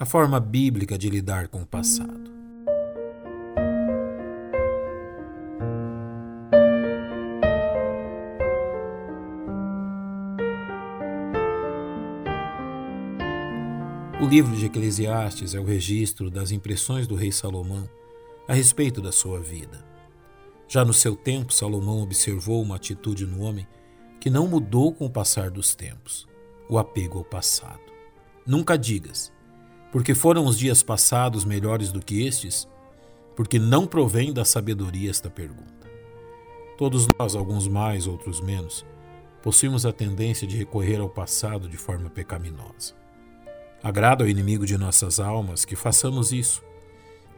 a forma bíblica de lidar com o passado. O livro de Eclesiastes é o registro das impressões do rei Salomão a respeito da sua vida. Já no seu tempo, Salomão observou uma atitude no homem que não mudou com o passar dos tempos: o apego ao passado. Nunca digas, porque foram os dias passados melhores do que estes? Porque não provém da sabedoria esta pergunta. Todos nós, alguns mais, outros menos, possuímos a tendência de recorrer ao passado de forma pecaminosa. Agrada ao inimigo de nossas almas que façamos isso,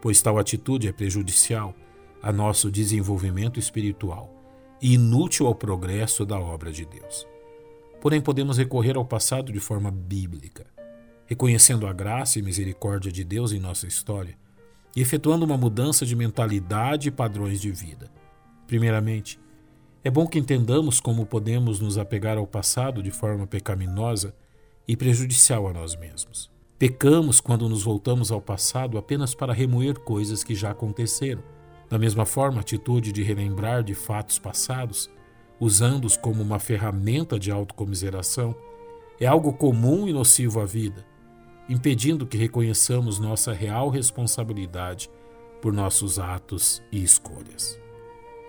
pois tal atitude é prejudicial a nosso desenvolvimento espiritual e inútil ao progresso da obra de Deus. Porém, podemos recorrer ao passado de forma bíblica reconhecendo a graça e misericórdia de Deus em nossa história e efetuando uma mudança de mentalidade e padrões de vida. Primeiramente, é bom que entendamos como podemos nos apegar ao passado de forma pecaminosa e prejudicial a nós mesmos. Pecamos quando nos voltamos ao passado apenas para remoer coisas que já aconteceram. Da mesma forma, a atitude de relembrar de fatos passados, usando-os como uma ferramenta de autocomiseração, é algo comum e nocivo à vida, impedindo que reconheçamos nossa real responsabilidade por nossos atos e escolhas.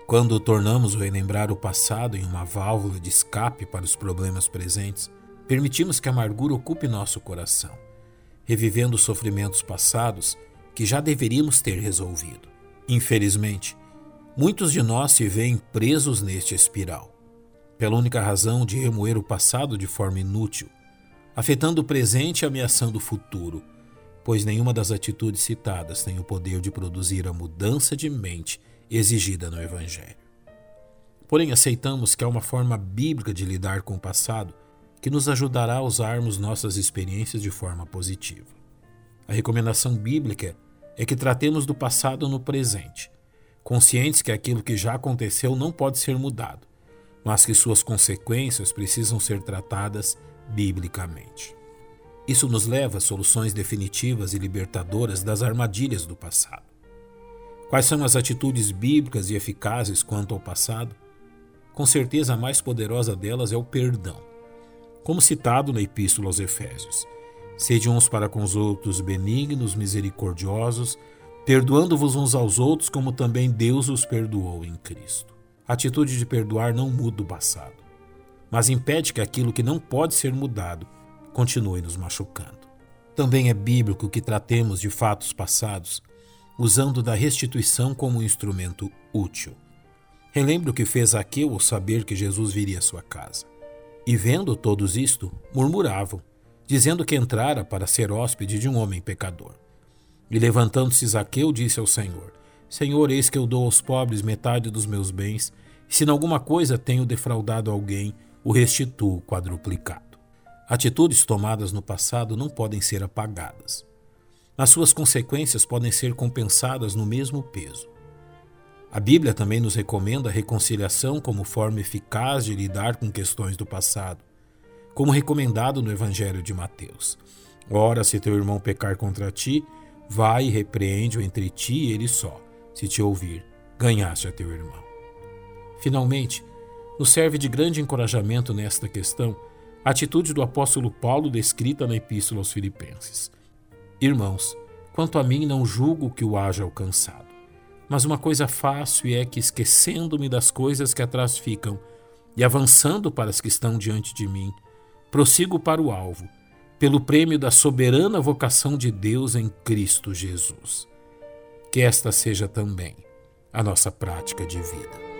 Quando tornamos o relembrar o passado em uma válvula de escape para os problemas presentes, permitimos que a amargura ocupe nosso coração, revivendo os sofrimentos passados que já deveríamos ter resolvido. Infelizmente, muitos de nós se veem presos neste espiral, pela única razão de remoer o passado de forma inútil afetando o presente e ameaçando o futuro, pois nenhuma das atitudes citadas tem o poder de produzir a mudança de mente exigida no Evangelho. Porém, aceitamos que há uma forma bíblica de lidar com o passado que nos ajudará a usarmos nossas experiências de forma positiva. A recomendação bíblica é que tratemos do passado no presente, conscientes que aquilo que já aconteceu não pode ser mudado, mas que suas consequências precisam ser tratadas biblicamente. Isso nos leva a soluções definitivas e libertadoras das armadilhas do passado. Quais são as atitudes bíblicas e eficazes quanto ao passado? Com certeza a mais poderosa delas é o perdão. Como citado na Epístola aos Efésios: Sede uns para com os outros benignos, misericordiosos, perdoando-vos uns aos outros, como também Deus os perdoou em Cristo. A atitude de perdoar não muda o passado mas impede que aquilo que não pode ser mudado continue nos machucando. Também é bíblico que tratemos de fatos passados usando da restituição como um instrumento útil. Relembre o que fez Zaqueu ao saber que Jesus viria à sua casa. E vendo todos isto, murmuravam, dizendo que entrara para ser hóspede de um homem pecador. E levantando-se Zaqueu, disse ao Senhor: Senhor, eis que eu dou aos pobres metade dos meus bens, e se em alguma coisa tenho defraudado alguém, o restituo quadruplicado. Atitudes tomadas no passado não podem ser apagadas. As suas consequências podem ser compensadas no mesmo peso. A Bíblia também nos recomenda a reconciliação como forma eficaz de lidar com questões do passado, como recomendado no Evangelho de Mateus. Ora, se teu irmão pecar contra ti, vai e repreende-o entre ti e ele só. Se te ouvir, ganhaste a teu irmão. Finalmente, nos serve de grande encorajamento nesta questão a atitude do apóstolo Paulo descrita na Epístola aos Filipenses. Irmãos, quanto a mim não julgo que o haja alcançado, mas uma coisa faço e é que, esquecendo-me das coisas que atrás ficam e avançando para as que estão diante de mim, prossigo para o alvo, pelo prêmio da soberana vocação de Deus em Cristo Jesus. Que esta seja também a nossa prática de vida.